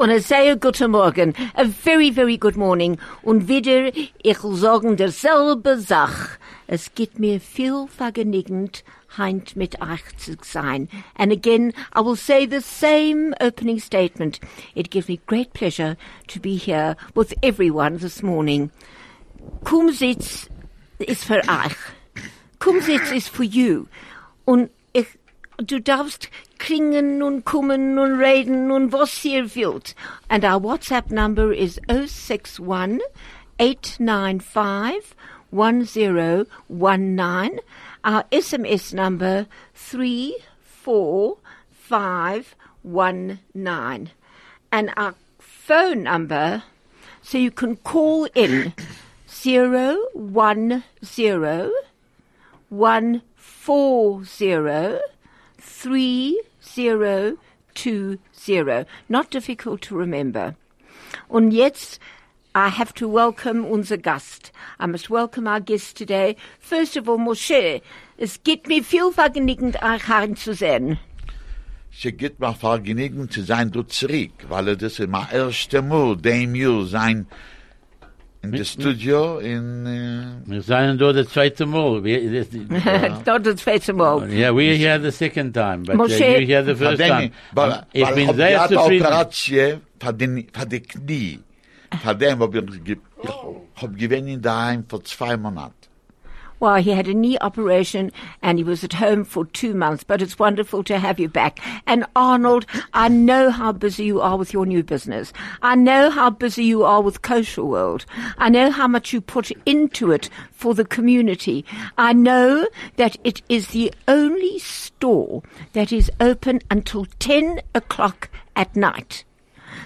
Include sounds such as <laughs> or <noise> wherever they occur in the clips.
Und a sehr guten Morgen. A very, very good morning. Und wieder, ich will sagen derselbe Sach. Es gibt mir viel vergnügend, heint mit euch zu sein. And again, I will say the same opening statement. It gives me great pleasure to be here with everyone this morning. Kumsitz ist für euch. Kumsitz ist für you. Und ich, du darfst klingen und kommen und reden und was ihr wollt. And our WhatsApp number is 061 895 1019. Our SMS number 34519. And our phone number, so you can call in 010 140 3020. Not difficult to remember. Und jetzt, I have to welcome unser Gast. I must welcome our guest today. First of all, Moshe, es gibt mir viel vergnügend, euch heim zu sehen. Sie gibt mir Vergnügen zu sein du zurück, weil das ist mein erster Mal, dem Jahr sein in the studio in uh, Wir seien dort das zweite Mal. Wir, das, Dort das zweite Mal. yeah, we're here the second time, but uh, you're here the first time. weil ich weil bin hab sehr gehabt zufrieden. Operatie von den von den Knie. Von dem hab ich ge- ich hab gewinn daheim für zwei Monate. Well, he had a knee operation and he was at home for two months, but it's wonderful to have you back. And Arnold, I know how busy you are with your new business. I know how busy you are with Kosher World. I know how much you put into it for the community. I know that it is the only store that is open until 10 o'clock at night.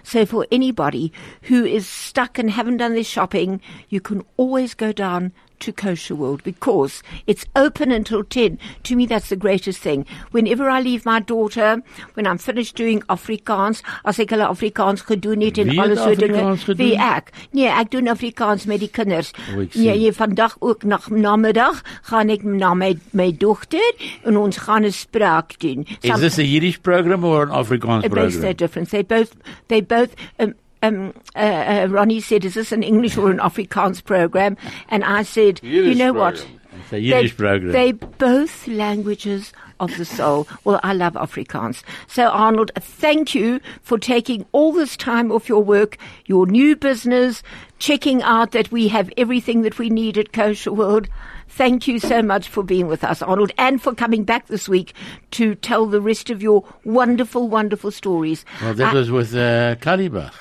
So for anybody who is stuck and haven't done their shopping, you can always go down to Kosher World because it's open until 10. To me, that's the greatest thing. Whenever I leave my daughter, when I'm finished doing Afrikaans, as ek hulle Afrikaans gedoen het en Wie alles so dinge, wie ek. Nee, ek doen Afrikaans met die kinders. O, ek Nee, jy vandag ook na namiddag gaan ek na my my dogter en ons gaan 'n spraak doen. Is this a Yiddish program or an Afrikaans It makes no difference. They both, they both, um, um, uh, uh, Ronnie said, is this an English or an Afrikaans program? And I said, you Yiddish know what? program. It's a Yiddish they, program. They both languages of the soul. Well, I love Afrikaans. So Arnold, thank you for taking all this time off your work, your new business, checking out that we have everything that we need at Kosher World. Thank you so much for being with us, Arnold, and for coming back this week to tell the rest of your wonderful, wonderful stories. well, that I- was with uh, Kalibach.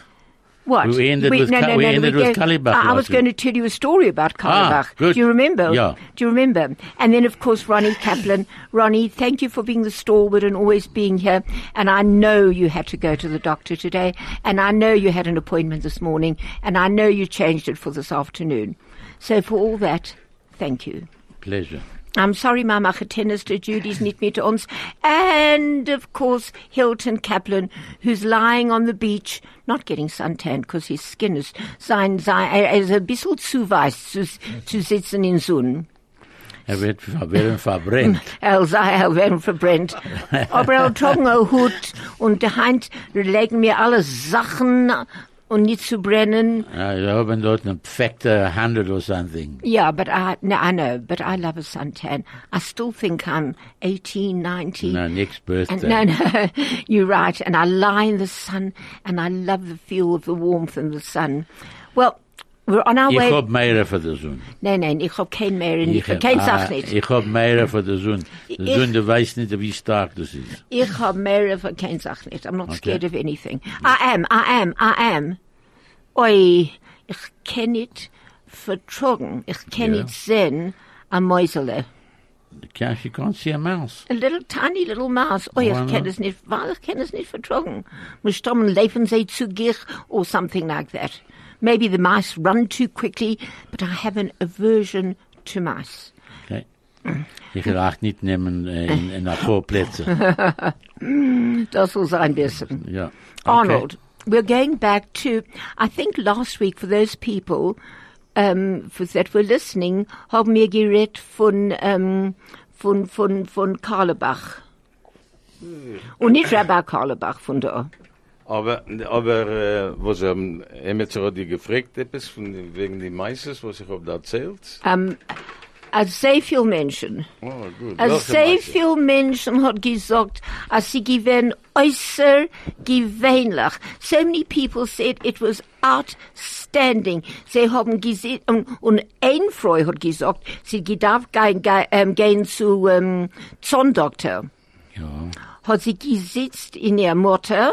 What? We ended with Ka- we ended with Kalibach I, I was going to tell you a story about Kalibach. Ah. Do you remember? Yeah. Do you remember? And then, of course, Ronnie Kaplan. Ronnie, thank you for being the stalwart and always being here. And I know you had to go to the doctor today. And I know you had an appointment this morning. And I know you changed it for this afternoon. So for all that, thank you. Pleasure. I'm sorry, my Machetenister Judy's nicht mit uns. And, of course, Hilton Kaplan, who's lying on the beach, not getting suntan because his skin is, sein, sein, er ist ein bisschen zu weiß zu, zu sitzen in Sonne. Er wird werden verbrennt. <laughs> Er sei, er werden verbrennt. Aber er hat einen Hut und daheim legen mir alle Sachen und nicht zu brennen. Ja, wir haben dort eine perfekte Handel or something. Yeah, but I, no, I know, but I love a suntan. I still think I'm 18, 19. No, next And birthday. no, no, <laughs> you're right. And I lie in the sun and I love the feel of the warmth and the sun. Well, we're on our Ich way. hab mehr für die Sonne. Nein, nein, ich hab kein mehr. Ich, Ich ich hab, kein ah, Sach nicht. ich hab mehr für die Sonne. Die Ich- Sonne, du weißt nicht, wie stark das ist. Ich hab mehr von kein Sach nicht. I'm not Okay. scared of anything. I am, I am, I am. Oi, ich kann nicht vertragen. Ich kann Ja. nicht sehen ein Mäusele. You can't, can't see a mouse. A little tiny little mouse. Oh, ich kann es nicht, weil ich kann es nicht vertragen. Muss stammen leben sie zu gich or something like that. Maybe the mice run too quickly, but I have an aversion to mice. Okay. Ich will auch nicht nehmen äh, in, in ein paar Plätze. Das soll sein bisschen. Ja. Okay. Arnold, we're going back to, I think last week for those people um, for, that were listening, haben wir geredet von, um, von, von, von Carlebach. Und nicht Rabbi Carlebach von da. Aber, aber äh, was ähm, Emetzer hat die gefragt, etwas von, wegen die Meises, was ich hab da erzählt? Um, als sehr viel Menschen, Oh, gut. als Welche sehr Meise? viel Menschen hat gesagt, als sie gewesen äußer gewöhnlich. So many people said it was outstanding. Sie haben gesehen, und, und ein Frau hat gesagt, sie darf gehen, gehen, ähm, gehen zu ähm, Zahndoktor. Ja. Hat sie gesitzt in ihrer Mutter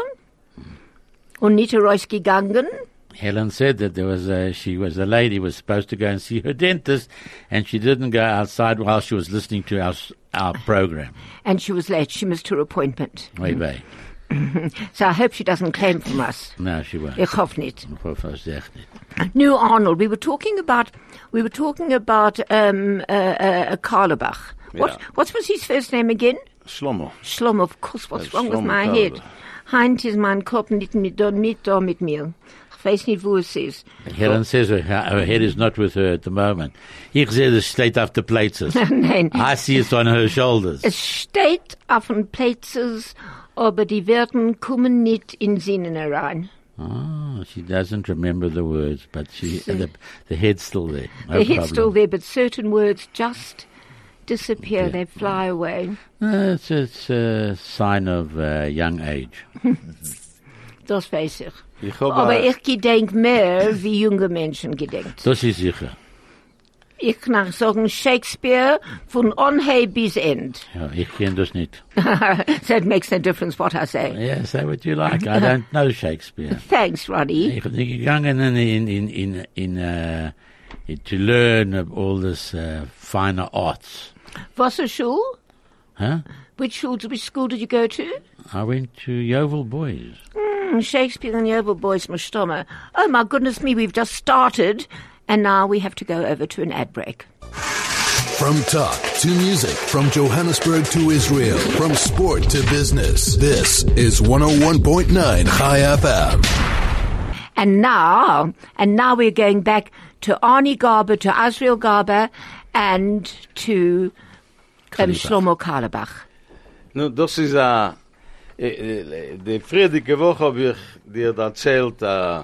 und nicht rausgegangen. Helen said that there was a, she was a lady was supposed to go and see her dentist, and she didn't go outside while she was listening to our our program. And she was late. She missed her appointment. Oy vey. <clears throat> So I hope she doesn't claim from us. No, she won't. Ich hoffe nicht. Ich hoffe, es echt nicht. No, Arnold, we were talking about, we were talking about, um, uh, uh, Carlebach. What, Yeah. what was his first name again? Schlomo. Schlom, of course. What's That's wrong with my Carlebach. head? Heint ist mein Kopf nicht mit, nicht da mit mir. Ich weiß nicht, wo es ist. Helen says her, her head is not with her at the moment. Ich sehe das steht auf the plates. <laughs> Nein. I see it on her shoulders. Es steht auf den Places, aber die werden kommen nicht in Sinnen herein. Oh, she doesn't remember the words, but she the, the head's still there. No the head's problem. still there, but certain words just disappear. They fly away. Uh, it's, it's a sign of uh, young age. <laughs> Das weiß ich. Ich hab, Aber ich gedenk mehr, wie junge Menschen gedenkt. Das ist sicher. Ich kann sagen Shakespeare von Onhey bis End. Ja, ich kenne das nicht. <laughs> so it makes no difference what I say. Yeah, say what you like. I don't know Shakespeare. <laughs> Thanks, Roddy. Ich bin gegangen in, in, in, in, uh, to learn of all this uh, finer arts. Wasserschule? Huh? Which school, which school did you go to? I went to Yeoville Boys. Hmm, Shakespeare and Yeoville Boys Mushtomer. Oh my goodness me, we've just started and now we have to go over to an ad break. From talk to music, from Johannesburg to Israel, from sport to business. This is 101.9 Chai FM. And now, and now we're going back to Arnie Garber, to Azriel Garber, and to um, Shlomo Carlebach. Nu, das ist a, äh, die friedige Woche hab ich dir da erzählt, äh,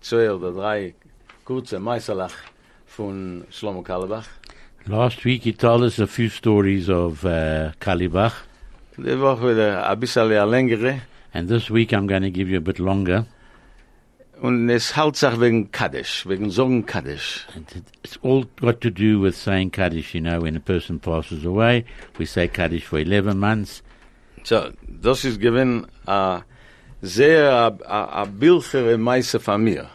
zwei oder drei kurze Meisterlach von Shlomo Carlebach. Last week he told us a few stories of uh, Kalibach, Die Woche wieder ein bisschen eine längere. and this week I'm going to give you a bit longer. Und es hält sich wegen Kaddish, wegen Sorgen Kaddish. It's all got to do with saying Kaddish. You know, when a person passes away, we say Kaddish for 11 months. So, das ist gewinn a sehr a, a, a Meise von mir.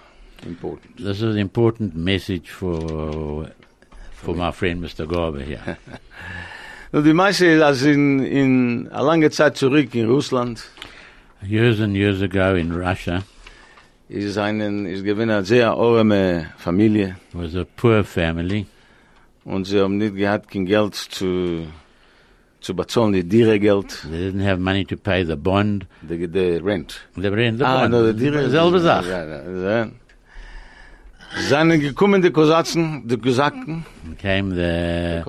Important. This is an important message for for my friend Mr. Garber here. <laughs> Nu, die Meise also in, in a lange Zeit zurück in Russland. years and years ago in Russia, Ist einen, ist gewinn a sehr arme Familie. was a poor family. Und sie haben nicht gehabt kein Geld zu, zu bezahlen, die Diere Geld, They didn't have money to pay the bond. die, die Rent. They were in the Ah, bond. no, die Diere. Selbe Sache. Ja, ja. Seien gekommen, die Kosatzen, die Kosaken, Came the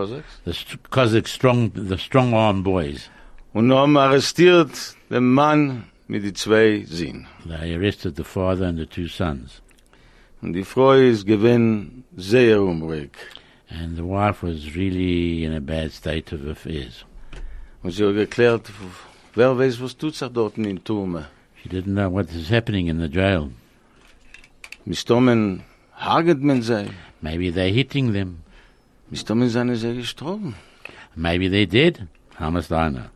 the st- Cossack strong the strong arm boys. und haben arrestiert den Mann mit die zwei Sinn. They arrested the father and the two sons, Und die Frau ist gewinn sehr unruhig. and the wife was really in a bad state of affairs. Und sie hat geklärt, wer weiß, was tut sich dort in Turme. She didn't know what was happening in the jail. Mistommen man sie. Maybe they're hitting them. Mistommen seien sie gestorben. Maybe they're dead. How must I know?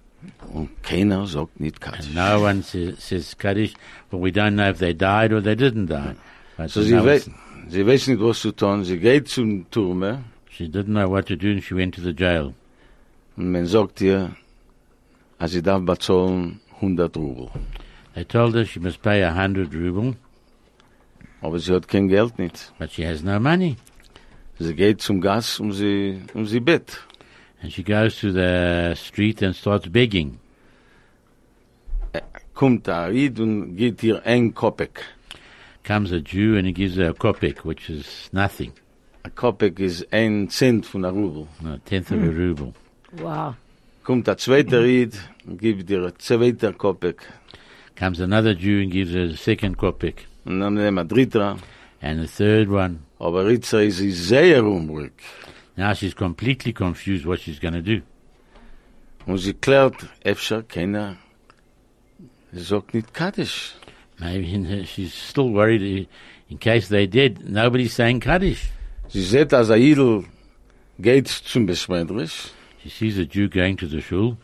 Und keiner sagt nicht Kaddish. And no one says, says Kaddish, but we don't know if they died or they didn't die. But So no sie, one- wei sie weiß nicht, was zu tun. Sie geht zum Turme she didn't know what to do and she went to the jail. und man sagt ihr, als sie darf bezahlen 100 Rubel. They told her she must pay a hundred ruble, Aber sie hat kein Geld nicht. but she has no money. Sie geht zum Gas um sie, um sie Bett. And she goes to the street and starts begging. Kommt der Ried und gibt ihr ein Kopek. Comes a Jew and he gives her a kopek, which is nothing, Ein Kopek ist ein Cent von einer Rubel. a tenth of a hmm. ruble. Wow. Kommt der zweite Ried und gibt ihr ein zweiter Kopek. Comes another Jew and gives her a second kopek. Und dann nehmen wir dritter. And the third one. Aber jetzt ist sehr unruhig. Now she's completely confused what she's going to do. Und sie klärt, öfter keiner, sagt nicht Kaddisch. Maybe she's still worried in case they did. Nobody's saying Kaddish. Sie sieht, als ein Idel geht zum Besmeidrisch. She sees a Jew going to the shul.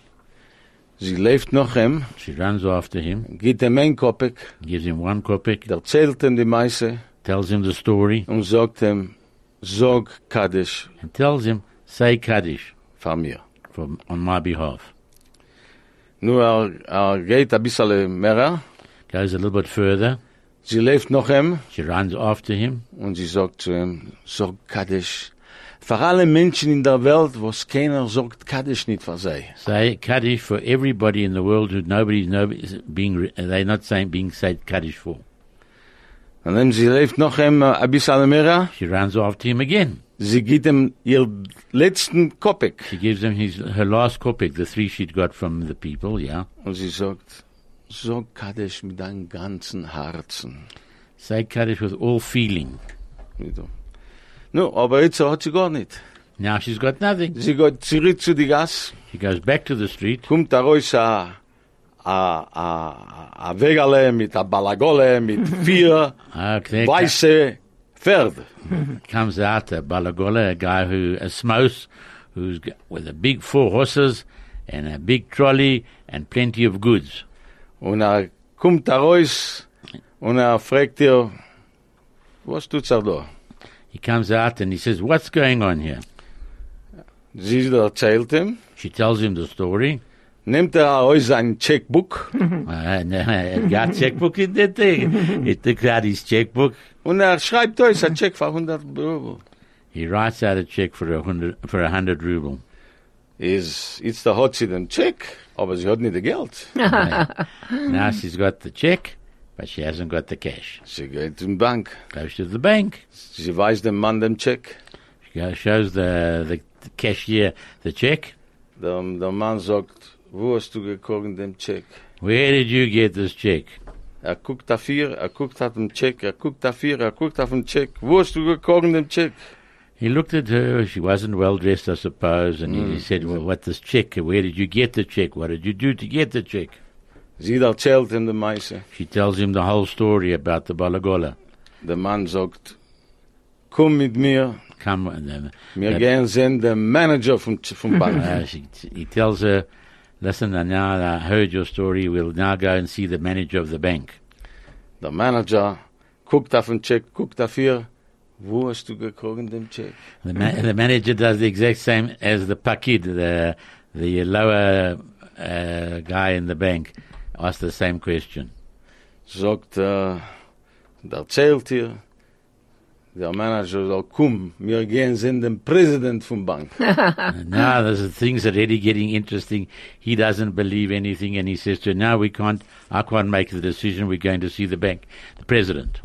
Sie lebt noch ihm, She runs after him, gibt ihm ein Kopek, gives him one kopek, erzählt ihm die Meise tells him the story, und sagt ihm, sag Kaddisch and tells him, say Kaddish von mir. for, on my behalf. Nur er, er geht ein bisschen mehr. Goes a little bit further. Sie lebt noch ihm She runs after him. und sie sagt zu ihm, sag Kaddisch. Für alle Menschen in der Welt, wo es keiner sagt Kaddisch nicht für sie. Say Kaddish for everybody in the world who nobody's nobody's being, they're not saying being said Kaddish for. Und dann sie lebt noch ihm äh, ein bisschen mehr. She runs after him again. Sie gibt ihm ihr letzten Kopek. She gives him his, her last kopek, the three she'd got from the people, yeah. Und sie sagt, sag Kaddisch mit deinem ganzen Herzen. Say Kaddish with all feeling. So. No, aber jetzt hat sie gar nicht. Now she's got nothing. Sie geht zurück zu die Gas, She goes back to the street. kommt da raus a, a, a, a Wegale mit a Balagole mit vier <laughs> Okay. weiße Pferde. <laughs> comes out a Balagola, a guy who, a smous, who's with a big four horses and a big trolley and plenty of goods. Und er kommt raus und er fragt ihr, was tut's er da? He comes out and he says, what's going on here? Sie erzählt ihm, She tells him the story. Nimmt er aus sein Checkbook <laughs> no, he checkbook in thing. He took out his checkbook. und er schreibt euch ein Check für 100 Euro. He writes out a check for a hundred, for a hundred ruble. Ist, jetzt da hat sie den Check, aber sie hat nicht das Geld. Now she's got the check, but she hasn't got the cash. Sie geht in die Bank. Goes to the bank. Sie weiß dem Mann den Check. She goes, shows the, the, the cashier the check. Der, der Mann sagt, wo hast du gekriegt den Check? Where did you get this check? Er guckt dafür, er guckt auf den Check, er guckt dafür, er guckt auf den Check. Wo hast du gekriegt den Check? He looked at her. She wasn't well dressed, I suppose, and he said, "Well, what this check? Where did you get the check? What did you do to get the check?" Sie erzählt ihm die Meise. She tells him the whole story about the balagola. Der Mann sagt, komm mit mir, Come, then wir <laughs> Ja. gehen sehen den Manager vom, vom Bank. uh, she, he tells her, "Listen, I now I heard your story. We'll now go and see the manager of the bank." Der Manager guckt auf den Check, guckt dafür, wo hast du gekriegt den Check? The, ma- the manager does the exact same as the pakid, the the lower uh, guy in the bank, asks the same question. Sagt, der erzählt ihr, der Manager sagt, komm, wir gehen sehen den Präsident vom Bank. <laughs> Uh, and now there's things are really getting interesting. He doesn't believe anything, and he says to her, "No, we can't. I can't make the decision. We're going to see the bank, the president."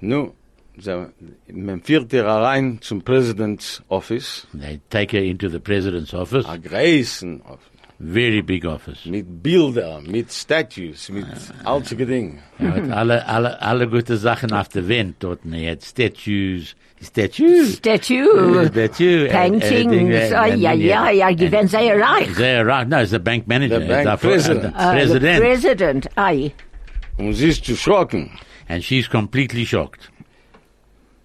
No, so, man führt ihr rein zum President's Office, they take her into the president's office, a großen Office, very big office. mit Bilder, mit Statues, mit all solche Dinge. Er hat alle, alle, alle gute Sachen auf der Wand dort. Er hat Statues, Statues, Statue, Statue, and- and paintings. Oh, ja, ja, ja, gewinn sehr reich. Sehr right. No, it's the bank manager. The bank president. uh, the Uh, the president. president, aye. Und sie ist erschrocken. and she's completely shocked.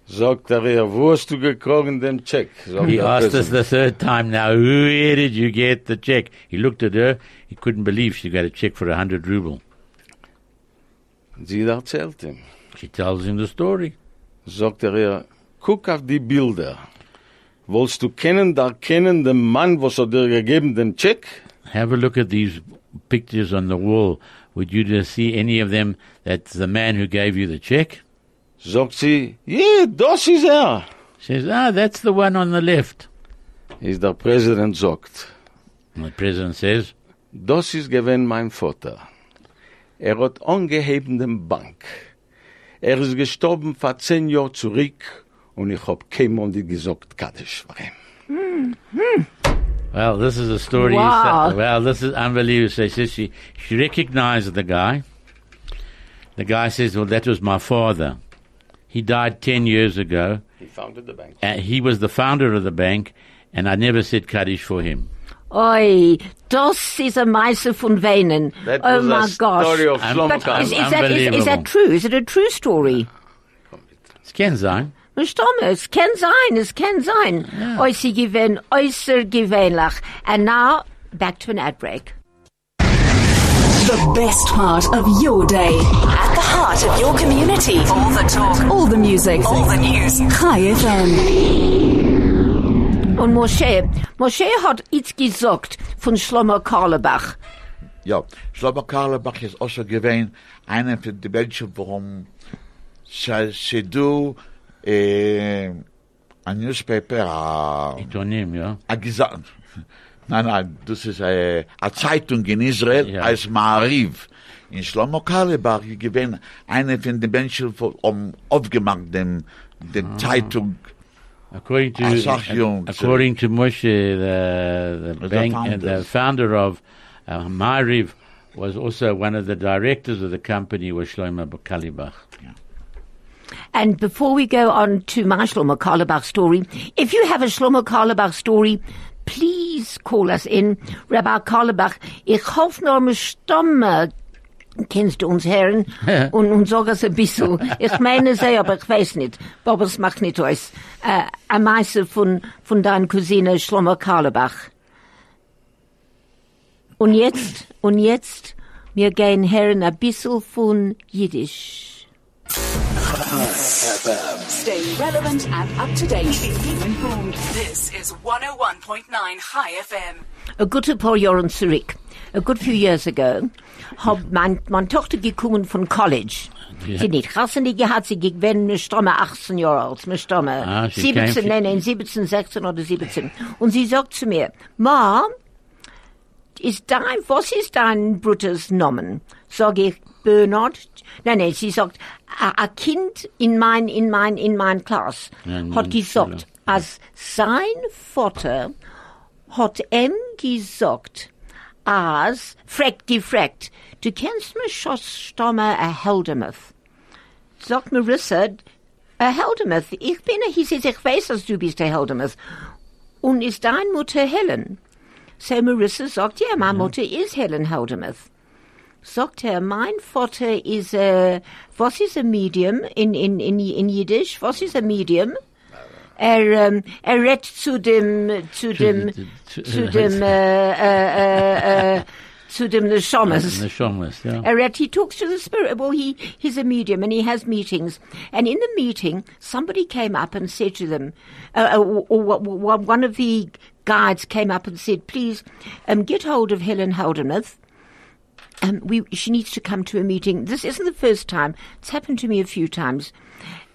Sagt er wo hast du gekriegt den Check? He asked us the third time now, where did you get the check? He looked at her. He couldn't believe she got a check for a hundred ruble. Sie erzählt ihm. She tells him the story. Sagt er ihr, guck auf die Bilder. Wollst du kennen, da kennen den Mann, was er dir gegeben, den Check? Have a look at these pictures on the wall. Would you see any of them that's the man who gave you the check? Sagt sie, ja, das ist er. She says, ah, that's the one on the left. Ist der Präsident sagt, And the president says, das ist gewesen mein Vater. Er hat angeheben den Bank. Er ist gestorben vor zehn Jahren zurück und ich hab keinmal nicht gesagt, Kaddisch war ihm. well, this is a story. Wow. Well, this is unbelievable. So she says she, she recognized the guy. The guy says, well, that was my father. He died 10 years ago. He founded the bank. Uh, he was the founder of the bank, and I never said Kaddish for him. Oi, das is a Meise von Weinen. That oh was my a gosh. story of I'm- But is, is, that, is, is that true? Is it a true story? Es kann sein. Verstamme, es kann sein, es kann sein. Oi, sie gewinn, äußer gewöhnlich. And now, back to an ad break. The best part of your day. At the heart of your community. All the talk. All the music. All the news. High FM. Und Moshe, Moshe hat jetzt gesagt von Shlomo Karlebach. Ja, Shlomo Karlebach ist also gewesen einer von den Menschen, warum sie, sie du äh, ein Newspaper, a, Itonim, ja. a Gesa- nein, nein, das ist äh, a Zeitung in Israel, Ja. als Maariv. In Shlomo Carlebach gewesen einer von den Menschen, von, um aufgemacht dem, dem Zeitung, According to I saw you, according to Moshe, the the, The bank and the founder of uh, Ma'ariv was also one of the directors of the company was Shlomo Kalibach. And before we go on to my Shlomo Carlebach story, if you have a Shlomo Carlebach story, please call us in. Rabbi Karlebach, ich hoffe nur mit Stamme kennst du uns Herren <laughs> und, und sag es ein bisschen. Ich meine sehr, aber ich weiß nicht. Aber es macht nicht aus. Äh, ein Meister von, von deiner Cousine Shlomo Karlebach. Und jetzt, und jetzt, wir gehen Herren ein bisschen von Jiddisch. Stay relevant and up to date. Keep informed. This is 101.9 High FM. a gute paar Jahren zurück, a good few years ago, hab mein, meine Tochter gekommen von College. Ja. Sie nicht Hassen gehabt, sie gewesen, mir stamme 18 Jahre alt, mir stamme Ah, sie 17, came- nein, nein, 17, 16 oder 17. Und sie sagt zu mir, Mom, ist dein, was ist dein Brutters Namen? Sag ich, Bernard. Nein, nein, sie sagt, a, a Kind in mein, in mein, in mein Klass Ja, in hat gesagt, als sein Vater hat ihm gesagt, als, fragt, gefragt, du kennst mich schon stamme a Heldemuth. Sagt Marissa, a Heldemuth, ich bin, he says, ich weiß, dass du bist a Heldemuth. Und ist deine Mutter Helen? So Marissa sagt, ja, meine Mutter ist Helen Heldemuth. Sagt er, mein Vater ist, äh, was ist ein Medium in, in, in, in Jiddisch? Was ist ein Medium? Er, ähm, er redet zu dem, zu dem, zu- zu dem, äh, äh, äh, äh, zu dem Neshamas. The Shomas, yeah. Erect, he talks to the spirit. Well, he, he's a medium and he has meetings. And in the meeting, somebody came up and said to them, uh, uh, or, or, or one of the guides came up and said, please, um, get hold of Helen Heldemuth. Um, we, she needs to come to a meeting. This isn't the first time. It's happened to me a few times.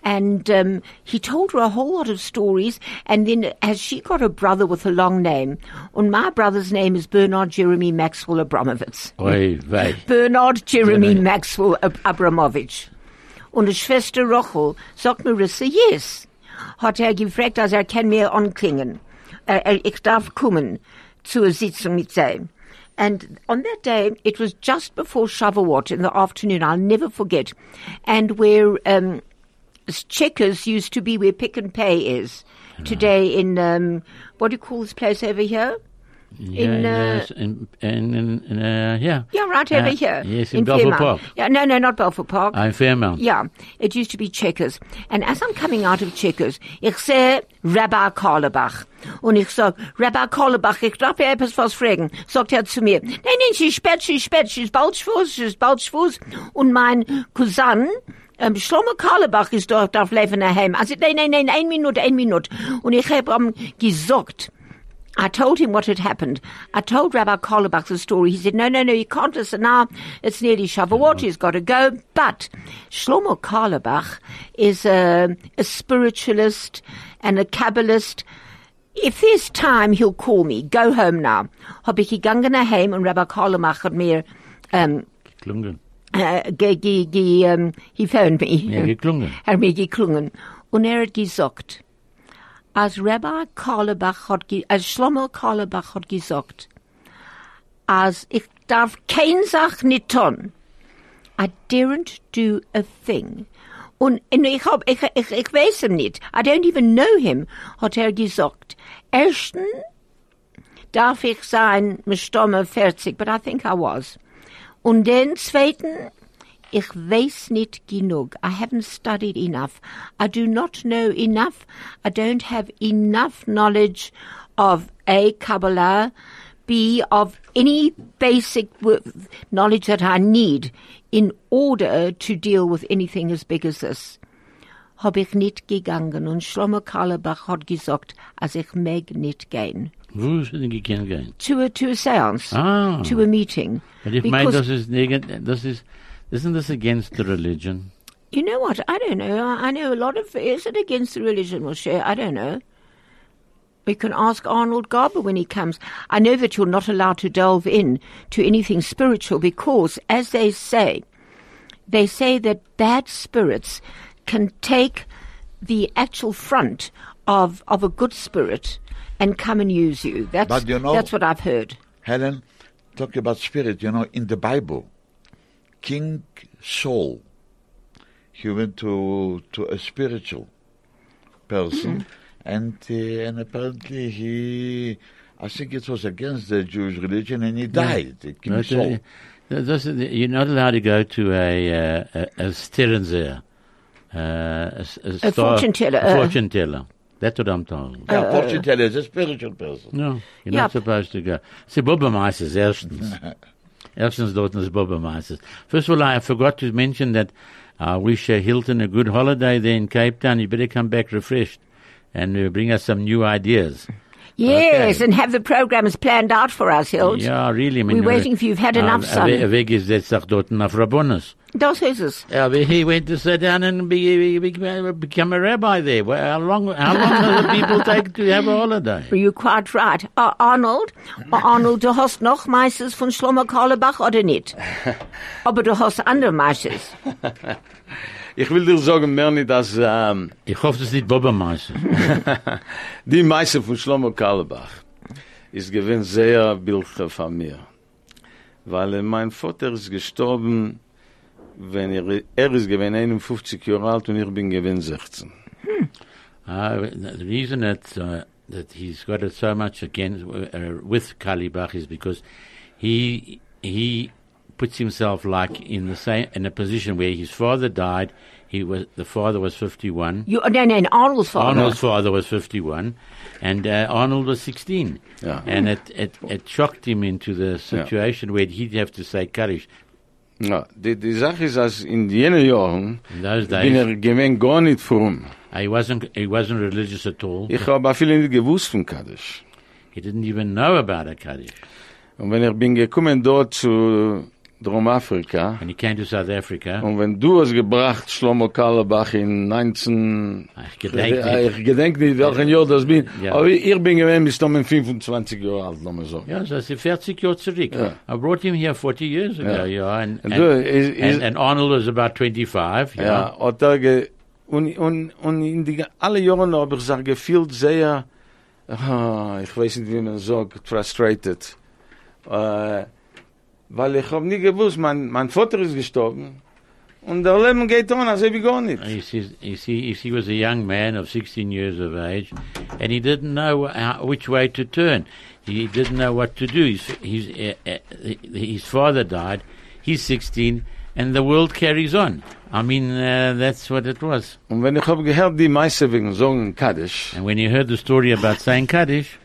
And um, he told her a whole lot of stories. And then, has she got a brother with a long name? And my brother's name is Bernard Jeremy Maxwell Abramovitz. Oi, wei. <laughs> Bernard Jeremy Jeremy. Maxwell Ab Abramovich. Und die Schwester Rochel sagt Marissa, yes. Hat er gefragt, als er kann mir anklingen. Er, er, ich darf kommen zur Sitzung mit ihm. And on that day, it was just before Shavuot in the afternoon. I'll never forget. And where um, Checkers used to be where Pick n Pay is today in um, what do you call this place over here? Yeah, in, uh, yes, in, in, in, in, uh, yeah. Yeah, right over Uh, here. Yes, in, Belfort Fairmount. Park. Yeah, no, no, not Belfort Park. Uh, in Fairmount. Yeah, it used to be Checkers. And as I'm coming out of Checkers, ich sehe Rabbi Karlebach. Und ich sag, Rabbi Karlebach, ich darf ja etwas was fragen. Sagt er zu mir, nein, nein, sie ist spät, sie ist spät, sie ist bald Schwuss, sie ist bald Schwuss. Und mein Cousin, ähm, Shlomo Karlebach ist dort auf Leben daheim. Also, nein, nein, nein, ein Minute, ein Minute. Und ich hab ihm gesagt, I told him what had happened. I told Rabbi Carlebach the story. He said, no, no, no, you can't listen now. It's nearly Shavuot. He's got to go. But Shlomo Carlebach is a, a spiritualist and a Kabbalist. If there's time, he'll call me. Go home now. Hab ich gegangen daheim und Rabbi Carlebach hat mir, um, Geklungen. äh, ge, ge, ge, um, he phoned me. Ja, geklungen. Er hat <laughs> mir geklungen. Und er hat gesagt, als Rabbi Karlebach hat, als Shlomo Karlebach hat gesagt, als ich darf kein Sach nicht tun, I daren't do a thing. Und, und ich, hab, ich, ich, ich weiß ihm nicht. I don't even know him, hat er gesagt. Erstens darf ich sein, mit Stomme 40, but I think I was. Und dann zweitens, ich weiß nicht genug. I haven't studied enough. I do not know enough. I don't have enough knowledge of A, Kabbalah, B, of any basic knowledge that I need in order to deal with anything as big as this. Hab ich nicht gegangen und Shlomo Carlebach hat gesagt, als ich mag nicht gehen. Wo ist denn gegangen? To a, to a seance. Ah. To a meeting. But if mine, Because- das ist das ist, isn't this against the religion? You know what? I don't know. I I know a lot of. Is it against the religion, Moshe? I don't know. We can ask Arnold Garber when he comes. I know that you're not allowed to delve in to anything spiritual because, as they say, they say that bad spirits can take the actual front of of a good spirit and come and use you. That's But you know- that's what I've heard. Helen, talk about spirit. You know, in the Bible, King Saul, he went to to a spiritual person, and uh, and apparently he, I think it was against the Jewish religion, and he died. King But, Saul. uh, this you're not allowed to go to a, uh, a, a Sterrenseher, uh, a, s- a, star- fortune teller, a uh, fortune teller. That's what I'm told. yeah, fortune teller is a spiritual person. No, you're Ja. not supposed to go. See, Bubbermeisters, erstens. <laughs> erstens dort ist Bubbermeisters. First of all, I forgot to mention that I wish uh, Hilton a good holiday there in Cape Town. You better come back refreshed and uh, bring us some new ideas. Yes, Okay. and have the programs planned out for us, Hild. Ja, really. I mean, We're waiting for you. You've had enough uh, sun. A weg ist jetzt auch dort nach Rabonus. Das ist es. Yeah, he went to sit down and be, be, be, become a rabbi there. How long? How long does the people take to have a holiday? You're quite right. Uh, Arnold, Arnold, du hast noch Meisters von Schlomo Carlebach oder nicht? <laughs> Aber du hast andere Meisters. <laughs> Ich will dir sagen, mehr nicht, dass ähm, Ich hoffe, das ist nicht Bobbermeister. <laughs> die Meister von Shlomo Karlebach ist gewinn sehr Bilder von mir. Weil mein Vater ist gestorben, wenn er, er ist gewinn 51 Jahre alt und ich bin gewinn 16. Uh, the reason that uh, that he's got it so much against uh, with Kalibach is because he he puts himself like in the same in a position where his father died. He was the father was fifty one. You, no, no, no, Arnold's father. Arnold's father was 51, and uh, Arnold was 16. Yeah. And it, it, it shocked him into the situation where he'd have to say Kaddish. Ja, die, die Sache ist, dass in jenen Jahren In those bin days, er gewinn gar nicht fromm. he wasn't he wasn't religious at all. Ich habe auch viele nicht gewusst von Kaddish. He didn't even know about a Kaddish. Und wenn ich bin gekommen dort zu Dromafrika, When he came to South Africa, und wenn du hast gebracht Shlomo Karlebach in 19... ich gedenk Ja, nicht. ich gedenk nicht, welchen Jahr das bin. Ja. Aber ich bin gewesen bis dann 25 Jahre alt, noch mal so. Yeah, so it's 40 Jahre zurück. Yeah. I brought him here 40 years ago, Yeah. yeah. and, And and, du, is- is- and, and Arnold was about 25, yeah. Ja, hat er ge, und, und, und in die, alle Jahren habe ich sich gefühlt sehr, ah, ich weiß nicht, wie man sagt, frustrated. Äh, weil ich habe nie gewusst, mein, mein Vater ist gestorben. Und der Leben geht on, also wie gar nicht. He says, you see, you see, he was a young man of 16 years of age, and he didn't know how, which way to turn. He didn't know what to do. His, his, uh, uh, his father died. He's 16, and the world carries on. I mean, uh, that's what it was. Und wenn ich habe gehört, die meisten wegen Kaddish, And when you heard the story about saying Kaddish,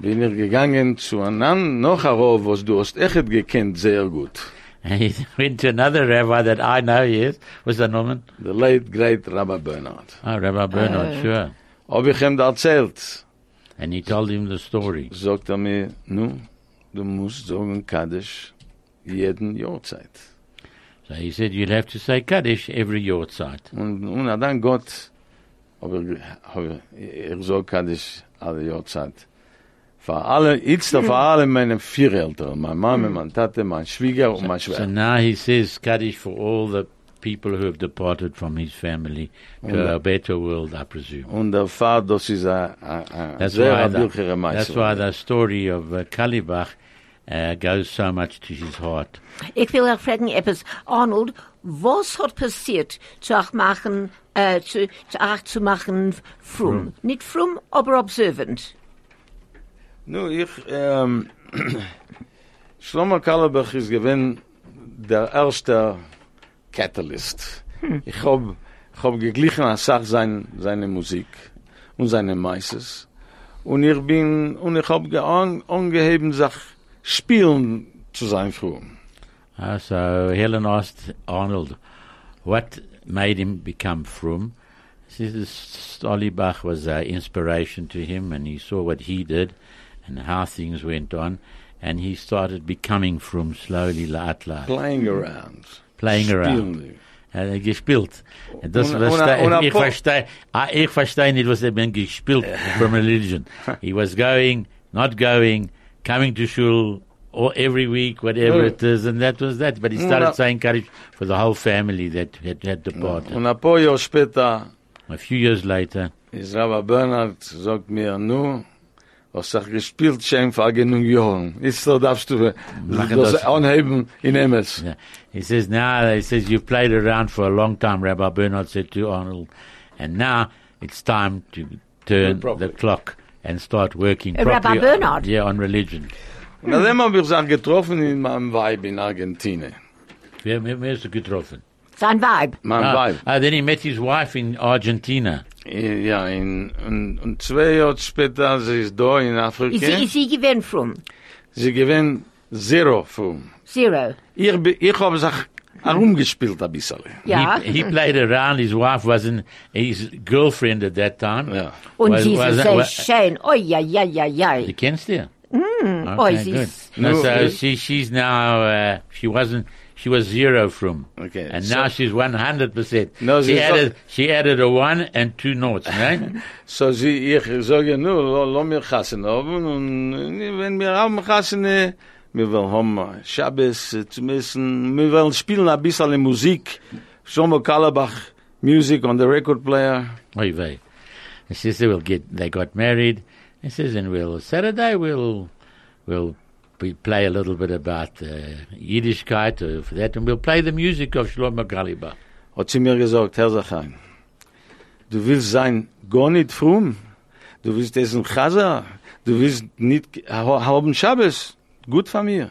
bin ich gegangen zu einem noch herauf, was du hast echt gekannt, sehr gut. and he went to another rabbi that I know, yes. Was that Norman? The late, great Rabbi Bernard. Oh, Rabbi Bernard, sure. Hab ich ihm da erzählt. And he told him the story. sagt er mir, nu, du musst sagen Kaddish jeden Jahrzeit. So he said, you'll have to say Kaddish every Yortzeit. Und, und dann Gott, aber hab ich, ich sag Kaddish alle Jahrzeit. Für alle, jetzt für alle meine vier Eltern, meine Mama, meine Tate, mein Schwieger und mein So Schwester. now he says Kaddish for all the people who have departed from his family to a better world, I presume. Und der Vater, das ist ein, ein, ein That's sehr the, Meister. that's why the story of uh, Kalibach uh, goes so much to his heart. Ich will auch fragen etwas. Arnold, was hat passiert zu auch machen, äh, zu, zu auch zu machen frum? Nicht frum, aber observant. Nu, ich, ähm, <clears throat> Shlomo Kalabach ist gewinn der erste Catalyst. Ich hab, ich hab geglichen Sach sein, seine Musik und seine Meises. Und ich bin, und ich hab angeheben, sich spielen zu sein. Uh, so Helen asked Arnold, what made him become frum? He says Stolibach was an inspiration to him, and he saw what he did and how things went on, and he started becoming from slowly, laat laat, Playing around. playing around. Spielen. Er hat gespielt. Das Und- verste- und- und- ich verstehe, ich verstehe nicht, was er ben gespielt from religion. He was going, not going, coming to shul, or every week, whatever it is, and that was that. But he started saying courage for the whole family that had, had departed. Und ein paar Jahre später A few years later, ist Rabbi Bernhard sagt mir, nu, was sag gespielt schon vor genug Jahren. Ist so darfst du das das. anheben in Emes. yeah, he says, now, he says, you've played around for a long time, Rabbi Bernhard said to Arnold, and now it's time to turn the clock and start working Uh, Rabbi properly. Bernhard? Yeah, on religion. Und dann hab ich sich getroffen in meinem Weib in Argentinien. Wer, wer, wer ist er getroffen? Sein Vibe. Mein Ah, Weib. ah, then he met his wife in Argentina. Ja, in, und, und zwei Jahre später, sie ist da in Is Afrika. he, is he given frum? Sie gewinnt Zero von. Zero. Ich, bi- ich hab sich herumgespielt ein bisschen. Ja. He, he played around. His wife wasn't his girlfriend at that time. Ja. Und Was- sie ist was- so was- schön. Oi, ja, ja, ja, ja. You kennst her? Oh, Okay, sie good. No, No, so she, she's now, uh, she wasn't, she was zero from. Okay, And so- now she's 100%. No, she added, she added a one and two noughts, <laughs> right? So sie, ich sage, nu, lo, lo mir chassen haben, und wenn wir haben chassen, äh, wir wollen haben Shabbos äh, zu müssen, wir wollen spielen ein bisschen Musik, Shomo Kalabach, Music on the record player. Oy vey. She said, we'll get, they got married. He says, and we'll, Saturday we'll, we'll we play a little bit about uh, Yiddishkeit or for that, and we'll play the music of Shlomo Galiba. Hat sie mir gesagt, Herr Zachain, du willst sein gar nicht frum, du willst essen Chaza, du willst nicht ha- haben Shabbos, gut von mir.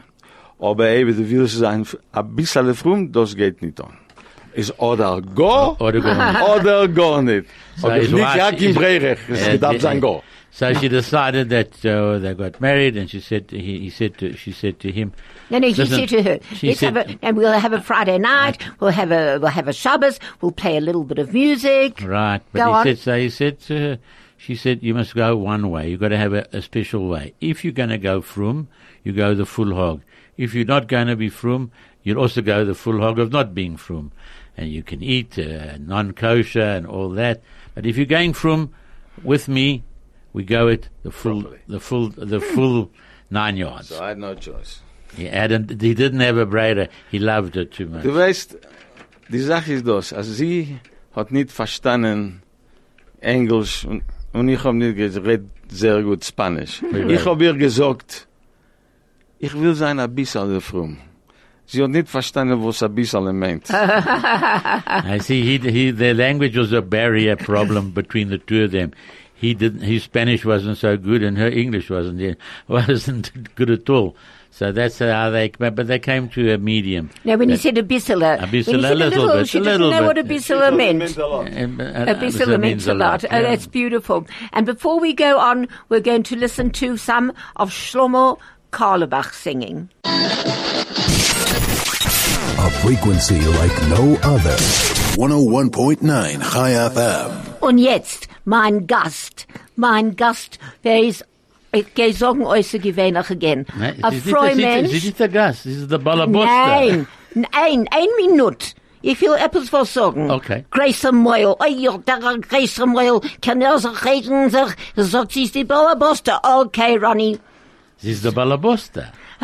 Aber eben, du willst sein ein bisschen frum, das geht nicht an. Ist oder go, Oder nicht. oder gar nicht. So Aber nicht Jakim his- Breirech, es Uh, darf sein go. So she decided that uh, they got married, and she said, to, he, he said, to, she said to him, No, no, he said to her, she let's said- have a, and we'll have a Friday night, we'll have a, we'll have a Shabbos, we'll play a little bit of music. Right, but Go he on. said so. He said to her, she said, "You must go one way. You've got to have a, a special way. If you're going to go frum, you go the full hog. If you're not going to be frum, you'll also go the full hog of not being frum, and you can eat uh, non-kosher and all that. But if you're going frum with me, we go it the full, Properly. the full, the full nine yards. So I had no choice. He hadn't, he didn't have a braider. He loved it too much. Du weißt, die Sache ist das, also sie hat nicht verstanden Englisch und, und ich hab nicht geredet sehr gut Spanisch. <laughs> Wie Ich hab ihr gesagt, ich will sein ein bisschen frum. Sie hat nicht verstanden, was ein bisschen er meint. <laughs> I see. He, he, their language was a barrier problem between the two of them. He didn't. His Spanish wasn't so good, and her English wasn't <laughs> wasn't good at all. So that's how they. But but they came to a medium. Now, when he That- said a bissela, A when he said a little bit, she a didn't know bit. what a bissela meant. Um, uh, A uh, bissela so means a lot. Oh, that's beautiful. And before we go on, we're going to listen to some of Shlomo Carlebach singing. A frequency like no other. 101.9 Chai FM. Und jetzt, mein Gast, mein Gast, wer ist, ich gehe sagen, äußer gewöhnlich again. Nein, Ein nicht- es ist- der Gast. Es ist der Balabosta. Nein, nein, ein Minut. Ich will etwas was sagen. Okay. Grace Moyle, oh ja, der Grace Moyle, kann er sich reden, sich, sagt sie ist die Ballaboster. Okay, Ronny. Sie ist der Balabosta. <laughs>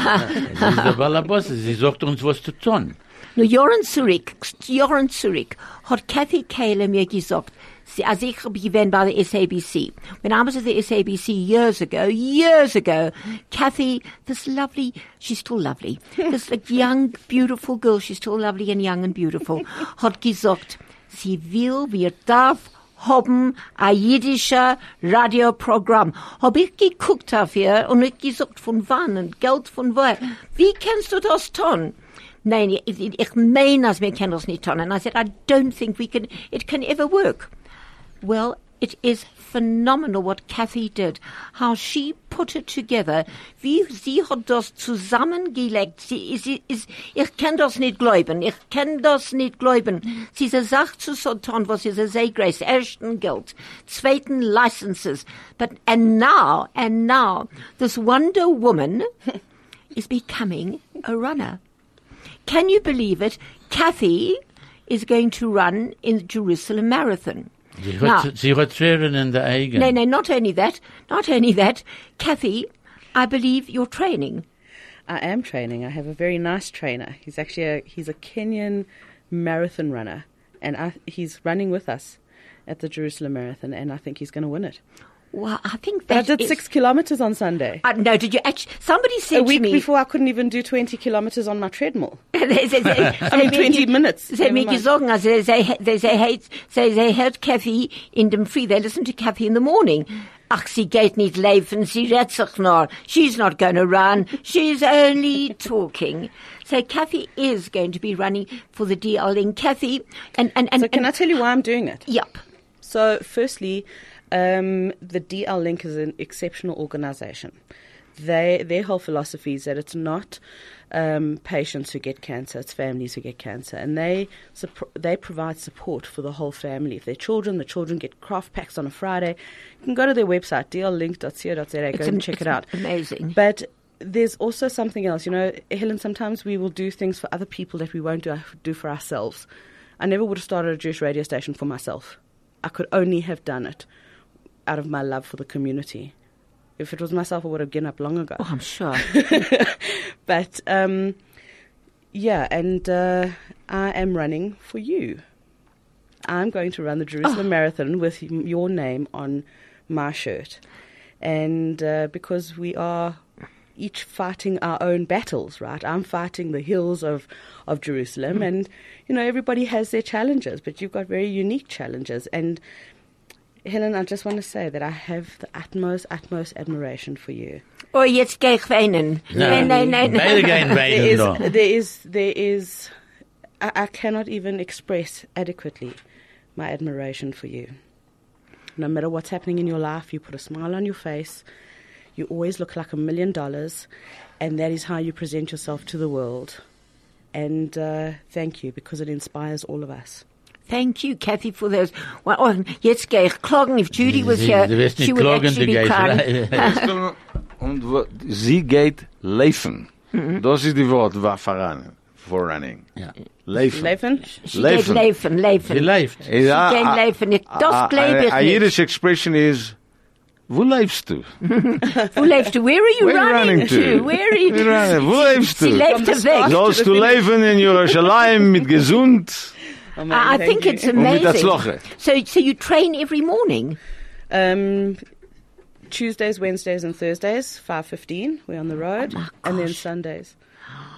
Sie ist der Balabosta. Sie sagt uns, was zu tun. Nur Jahren zurück, Jahren zurück, hat Kathy Kaler mir gesagt, sie, als ich gewesen bei der SABC, when I was at the SABC years ago, years ago, Kathy, this lovely, she's still lovely, <laughs> this like, young, beautiful girl, she's still lovely and young and beautiful, hat gesagt, sie will, wir darf haben ein jiddischer Radioprogramm. Hab ich geguckt auf ihr und ich gesagt, von wann und Geld von woher. Wie kannst du das tun? Nein, ich, meine, wir können das nicht tun. And I said, I don't think we can, it can ever work. Well, it is phenomenal what Kathy did. How she put it together. Wie sie hat das zusammengelegt. Sie, sie ist, ich kann das nicht glauben. Ich kann das nicht glauben. Sie eine Sache zu so tun, was ist sehr grace. Ersten Geld. Zweiten licenses. But, and now, and now, this Wonder Woman <laughs> is becoming a runner. Can you believe it? Kathy is going to run in the Jerusalem Marathon. Sie Now- hat, sie hat in der Augen. No, no, not only that, not only that, Kathy, I believe you're training. I am training. I have a very nice trainer. He's actually a, he's a Kenyan marathon runner, and I, he's running with us at the Jerusalem Marathon, and I think he's going to win it. Well, I think But I did is- six kilometers on Sunday. Uh, no, did you actually? Somebody said A week to me. before, I couldn't even do 20 kilometers on my treadmill. they, they, they, I mean, 20 minutes. Haben mir Never also they, they, they, they, hate, they, they heard Kathy in dem Free. They listen to Kathy in the morning. Ach, sie geht nicht laufen, sie redt sich nur. She's not going to run. She's only talking. So Kathy is going to be running for the DL in Kathy. And, and, and, So can and I tell you why I'm doing it? Yep. So, firstly, um, the DL Link is an exceptional organization. They, their whole philosophy is that it's not um, patients who get cancer, it's families who get cancer. And they, they provide support for the whole family. If they're children, the children get craft packs on a Friday. You can go to their website, dllink.co.za, go It's and check it out. amazing. But there's also something else. You know, Helen, sometimes we will do things for other people that we won't do, do for ourselves. I never would have started a Jewish radio station for myself. I could only have done it out of my love for the community. If it was myself, I would have given up long ago. Oh, I'm sure. <laughs> But um, yeah, and uh, I am running for you. I'm going to run the Jerusalem Marathon with your name on my shirt, and uh, because we are each fighting our own battles, right? I'm fighting the hills of of Jerusalem, and you know everybody has their challenges, but you've got very unique challenges, and. Helen, I just want to say that I have the utmost, utmost admiration for you. Oh, jetzt gehe ich weinen. No. Nein, nein, nein. Beide gehen <laughs> weinen. There is, there is, I, I cannot even express adequately my admiration for you. No matter what's happening in your life, you put a smile on your face. You always look like a million dollars, and that is how you present yourself to the world. And uh, thank you because it inspires all of us. Thank you, Kathy, for those. Well, oh, jetzt gehe ich klagen. If Judy was Sie- here, du she would actually be crying. rein. Und wo, sie geht leven. Mhm. Das ist die Wort wa- voran. For running. Ja. Leven. Leven? She geht Leven. laufen, laufen. Sie läuft. Is a- geht a- leven. Ik- das a- glaub ich A. Yiddish expression is, wo lebst du? <laughs> Wo lebst du? Where are you Where you running, running to? Where are you? Where running? Wo lebst Sie du? lebt weg. Sollst du leben in Jerusalem mit gesund Oh, man, I I think you. it's und mit der amazing. So, so you train every morning. Um, Tuesdays, Wednesdays, and Thursdays, five fifteen. We're on the road, Oh my and then. Sundays.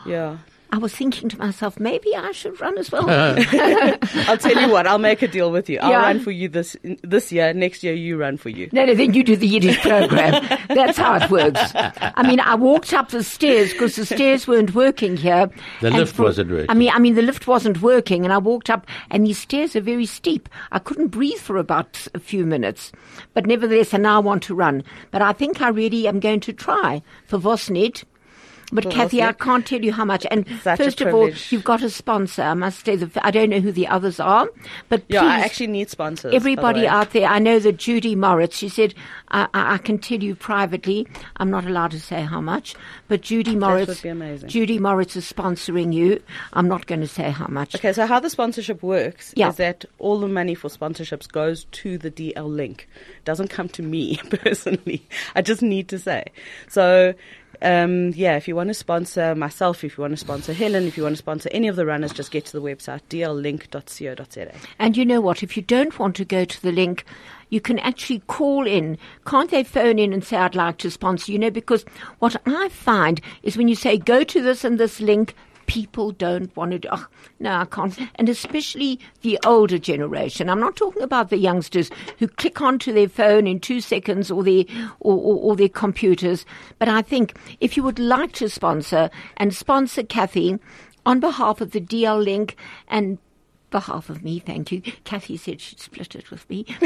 Yeah, I was thinking to myself, maybe I should run as well. Uh. <laughs> I'll tell you what. I'll make a deal with you. I'll Yeah. run for you this this year. Next year, you run for you. No, no, then you do the Yiddish program. That's how it works. I mean, I walked up the stairs because the stairs weren't working here. The And lift wasn't working. I mean, I mean, the lift wasn't working, and I walked up, and these stairs are very steep. I couldn't breathe for about a few minutes, but nevertheless, I now want to run. But I think I really am going to try for Vosnit. But For Kathy, I can't tell you how much. And Such first of all, you've got a sponsor. I must say, I don't know who the others are, but Yeah, I actually need sponsors. by the Everybody out there, I know that Judy Moritz, she said, I, I, I can tell you privately, I'm not allowed to say how much, but Judy Moritz, would be amazing. Judy Moritz is sponsoring you. I'm not going to say how much. Okay, so how the sponsorship works Yeah. is that all the money for sponsorships goes to the DL link. Doesn't come to me <laughs> personally. I just need to say. So Um, yeah, if you want to sponsor myself, if you want to sponsor Helen, if you want to sponsor any of the runners, just get to the website dllink.co.za. And you know what? If you don't want to go to the link, you can actually call in. Can't they phone in and say, I'd like to sponsor? You know, because what I find is when you say, go to this and this link, people don't want to. Oh, no, I can't. And especially the older generation. I'm not talking about the youngsters who click onto their phone in two seconds or their or, or, or their computers. But I think if you would like to sponsor and sponsor Kathy on behalf of the DL Link and behalf of me, thank you. Kathy said she'd split it with me. <laughs>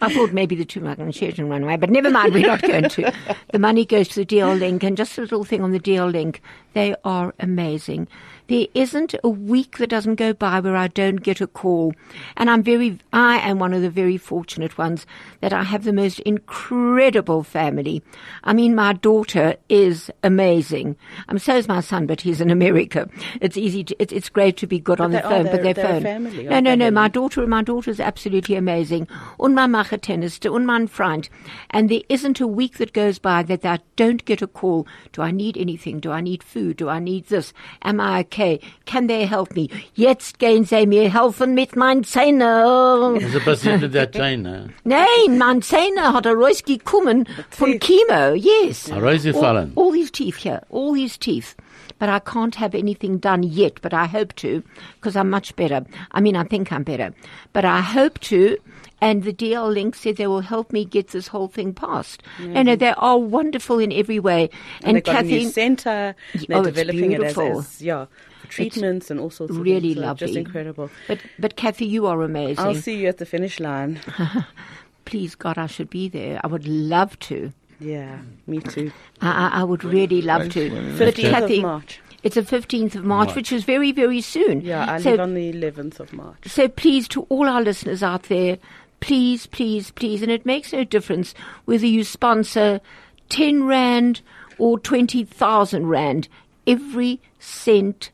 I thought maybe the two might going to share it and run away, but never mind, we're not going to. The money goes to the DL Link, and just a little thing on the DL Link. They are amazing. There isn't a week that doesn't go by where I don't get a call. And I'm very, I am one of the very fortunate ones that I have the most incredible family. I mean, my daughter is amazing. I'm um, so is my son, but he's in America. It's easy to, it's, it's great to be good on the phone, but their phone. family, no, no, no. My daughter, my daughter is absolutely amazing. Und my mache Tennis, und mein Freund. And there isn't a week that goes by that I don't get a call. Do I need anything? Do I need food? Do I need this? Am I okay? Okay, can they help me? Jetzt gehen sie mir helfen mit meinen Zähnen. Was ist passiert mit der China? <laughs> Nein, mein Zähne hat er rausgekommen von chemo, yes. Rausgefallen. All, all these teeth here, all these teeth. But I can't have anything done yet, but I hope to, because I'm much better. I mean, I think I'm better. But I hope to, and the DL Link said they will help me get this whole thing passed. No, no, mm. they are wonderful in every way. And, And, they've got a new Kathy, centre. Oh, They're Oh, it's developing it as, beautiful. as yeah, treatments and all sorts of really things. So lovely. Just incredible. but, but Kathy, you are amazing. I'll see you at the finish line. <laughs> Please, God, I should be there. I would love to. Yeah, me too. I, I I would really love to. 15th Kathy, of March. It's the 15th of March, March. which is very, very soon. Yeah, I so, live on the 11th of March. so please, to all our listeners out there, please, please, please, and it makes no difference whether you sponsor 10 Rand or 20,000 Rand. Every cent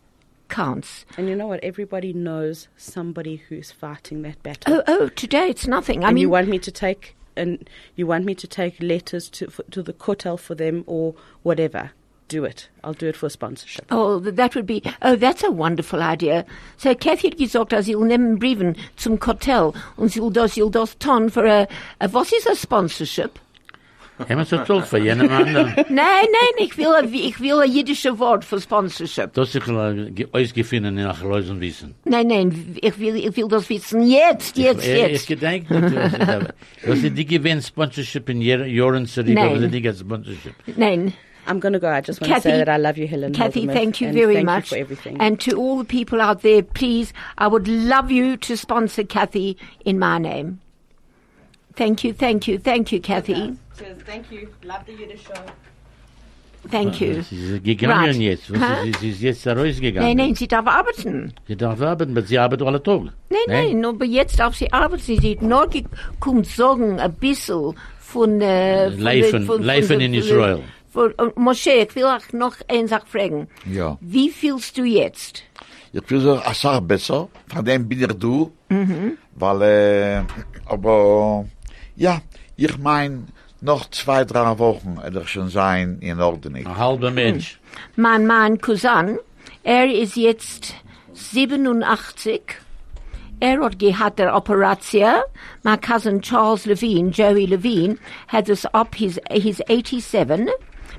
counts. And you know what? Everybody knows somebody who's fighting that battle. Oh, oh, today it's nothing. I and mean, you want me to take and you want me to take letters to for, to the kotel for them or whatever. Do it. I'll do it for sponsorship. Oh, that would be, oh, that's a wonderful idea. So Kathy hat gesagt, dass sie nehmen Briefen zum Kotel und sie will das, will das tun für a, a, was ist a sponsorship? Haben wir so toll für jenem anderen? Nein, nein, ich will, a, ich will ein jüdisches Wort für sponsorship. Das ist äh, ausgefunden nach Leusen wissen. Nein, nein, ich will, ich will das wissen. Jetzt, jetzt, Ich, ich jetzt. gedenke, das ist aber- das ist die gewinnt Sponsorship in Jahr- Jahren zurück, Nein. aber die get Sponsorship. Nein. I'm going to go. I just want to Kathy, say that I love you, Helen. Kathy, Holdermuth, thank you and very thank much. you for everything. And to all the people out there, please, I would love you to sponsor Kathy in my name. Thank you, thank you, thank you, Kathy. Thank you. Love the Yiddish show. Thank you. Sie ist gegangen Right. jetzt. Huh? ist, sie ist jetzt rausgegangen. Nein, nein, sie darf arbeiten. Sie darf arbeiten, aber sie arbeitet alle Tag. Nein, nein, aber jetzt darf sie arbeiten. Sie hat nur gekommen sagen, ein bisschen von, äh, von Leifen- von, in Israel. Von, Moshe, ich will auch noch eine Sache fragen. Ja. Wie fühlst du jetzt? Ich fühle sich eine Sache besser, von dem bin ich du, weil, äh, aber, ja, ich mein, noch zwei, drei Wochen werde ich schon sein in Ordnung. Ein halber Mensch. Mein, mein Cousin, er ist jetzt 87. Er hat gehabt der Operation. My cousin Charles Levine, Joey Levine, had this up. He's, he's 87,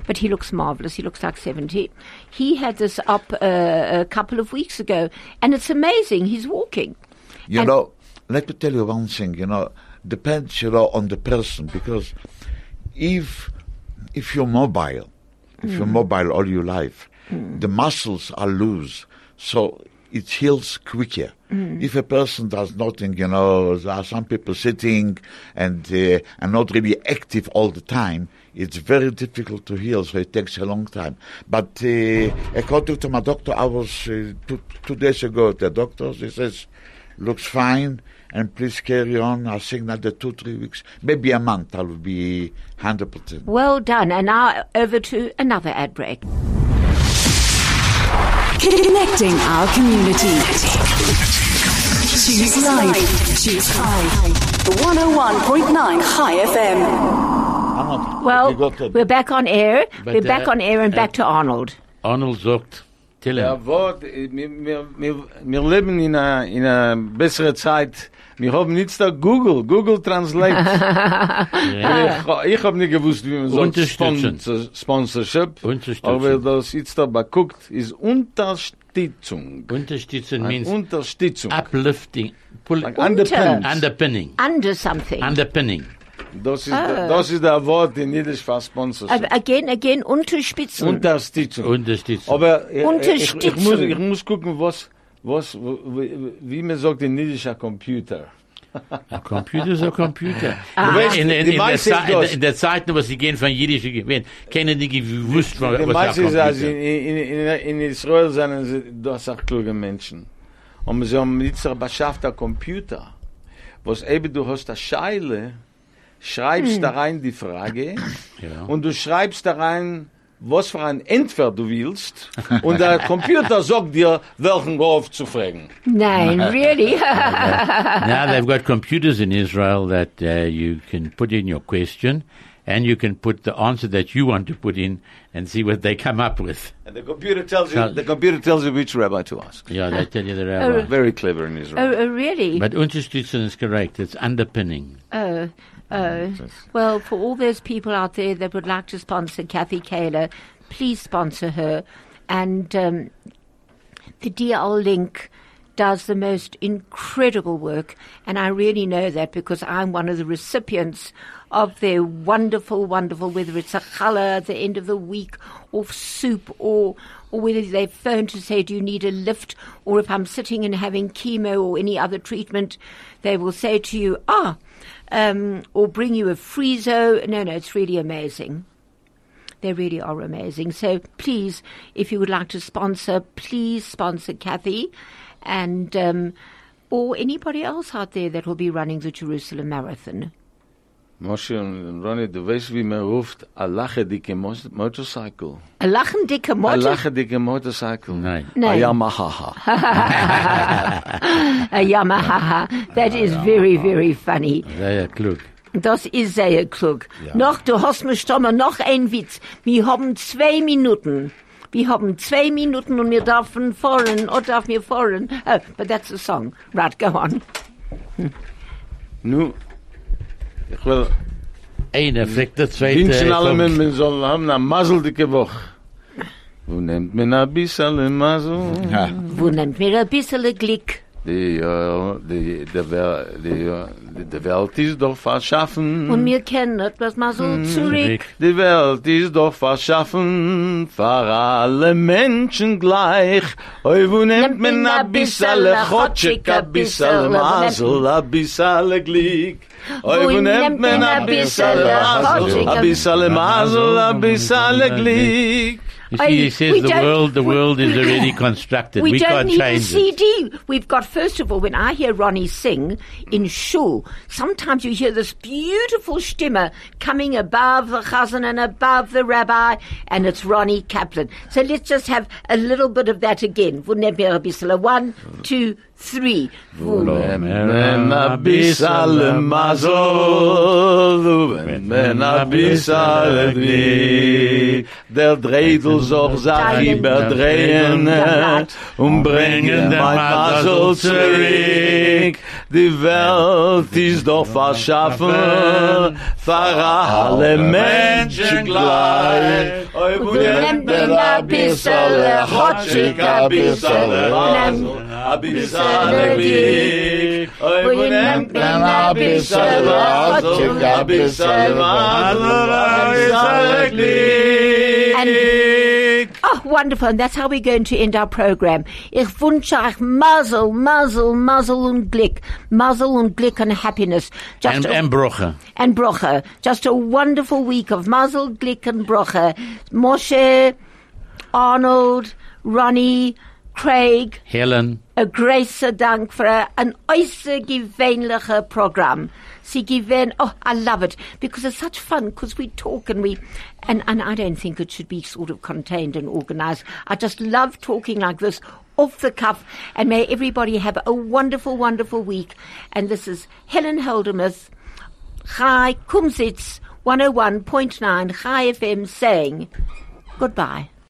but he looks marvelous. He looks like 70. He had this up uh, a couple of weeks ago, and it's amazing. He's walking. You And- know, let me tell you one thing, you know, depends, you know, on the person, because if, if you're mobile, if you're mobile all your life, the muscles are loose, so it heals quicker. If a person does nothing, you know, there are some people sitting and uh, and not really active all the time. It's very difficult to heal, so it takes a long time. But uh, according to my doctor, I was uh, two, two days ago at the doctor's. He says, looks fine, and please carry on. I think another two, three weeks, maybe a month, I will be 100%. Well done. And now over to another ad break. Connecting our community. Choose life. Choose Chai. 101.9 Chai FM. Well, you got it. we're back on air. But, we're back uh, on air and uh, back to Arnold. Arnold sagt, tell him. Ja, Wort, wir, wir, wir, wir leben in einer in einer besseren Zeit. Wir haben nicht da Google, Google Translate. <laughs> ich ich habe nicht gewusst, wie man so. Sponsor, Sponsorship. Aber das jetzt da beguckt, ist Unterstützung. Unterstützen Eine means Unterstützung. uplifting, pull, Like underpin. underpinning, Under something. underpinning. Das ist, der, das ist der Wort in Jiddisch für Sponsorship. Uh, again, again, unterspitzen. Unterstützung. Unterstützen. Aber äh, ich, ich, ich, muss, Unterstützung. ich muss gucken, was, was, wie, man sagt in Jiddischer Computer. A computer is a computer. <laughs> Du weißt, in, in, in, der ist Zeit, in, der- in der Zeit, wo sie gehen von Jiddisch gewesen, kennen die gewusst, was was ein ist, also in, Computer. in, in, in Israel sind sie das auch kluge Menschen. Und sie haben jetzt aber beschafft ein Computer, was eben du hast eine Scheile, schreibst da rein die Frage Ja. und du schreibst da rein, was für ein Entweder du willst und der <laughs> Computer sagt dir, welchen Golf zu fragen. Nein, <laughs> really? <laughs> now they've got computers in Israel that uh, you can put in your question, and you can put the answer that you want to put in, and see what they come up with. And the computer tells you- you, the computer tells you which rabbi to ask. Yeah, they tell you the rabbi. Very clever in oh, Israel. oh, really? But unterstützen is correct. It's underpinning. Oh, oh. Well, for all those people out there that would like to sponsor Kathy Kaler, please sponsor her. And um, the DL Link does the most incredible work, and I really know that because I'm one of the recipients of their wonderful, wonderful, whether it's a challah at the end of the week, or soup, or or whether they phone to say, do you need a lift, or if I'm sitting and having chemo or any other treatment, they will say to you, ah, um, or bring you a friezo. No, no, it's really amazing. They really are amazing. So please, if you would like to sponsor, please sponsor Kathy and um, or anybody else out there that will be running the Jerusalem Marathon. Moshe und Ronny, du weißt, wie man ruft a lache dicke Motorcycle. A lachen dicke A Motor, lache dicke Motorcycle. Nein. A Nein. Yamaha. <laughs> a Yamaha. That is very, very funny. Are klug. Das ist sehr klug. Noch, du hast mir stammer, noch ein Witz. Wir haben zwei Minuten. Wir haben zwei Minuten und wir dürfen fahren, oder darf mir fahren. Oh, but that's a song. Right, go on. Nu, ich will Einer fragt der zweite. wünschen alle kommt. Menschen sollen haben eine maseldicke Woche. Wo nimmt man ein bisschen Masel? Ja. Wo nimmt mir ein bisschen Glück? Die, äh, die, die, äh, die, die Welt ist doch verschaffen. Und wir kennen etwas mal so zurück. Zurück. Die Welt ist doch verschaffen für alle Menschen gleich. Oi, wo nimmt man a bissale Chotschik, a bissale Masel, a bissale Glück. Oi, wo nimmt man a bissale Masel, a bissale Masel, a bissale Glück. You see, he says we the don't- world, the world is already constructed. We, We, don't can't need a change it. CD. We've got, first of all, when I hear Ronnie sing in shul, sometimes you hear this beautiful stimme coming above the chazan and above the rabbi, and it's Ronnie Kaplan. So let's just have a little bit of that again. Wouldn't it be a One, two, 3. Vulem ben abisal mazol, vulem ben abisal ni. Der dreidel zog zag i berdreien, um brengen der mazol zurück. Die Welt is doch verschaffen, für alle Menschen gleich. Oi, wo nimmt man a bissale Chotschik, a bissale a bissale Glück. Oi, wo nimmt man a bissale Masel, a bissale a bissale Glück. Wonderful. And that's how we're going to end our program. Ich wünsche euch Mazel, Mazel, Mazel und Glück. Mazel und Glück and happiness. Just And, a- and Broche. and. Just a wonderful week of Mazel, Glick and Brocha. Moshe, Arnold, Ronnie, Craig, Helen. a großer Dank für ein außergewöhnlicher Programm. Sie given, oh, I love it because it's such fun because we talk and we, and, and I don't think it should be sort of contained and organized. I just love talking like this off the cuff and may everybody have a wonderful, wonderful week. And this is Helen Holdermuth, Chai Kumzits 101.9 Chai FM saying goodbye.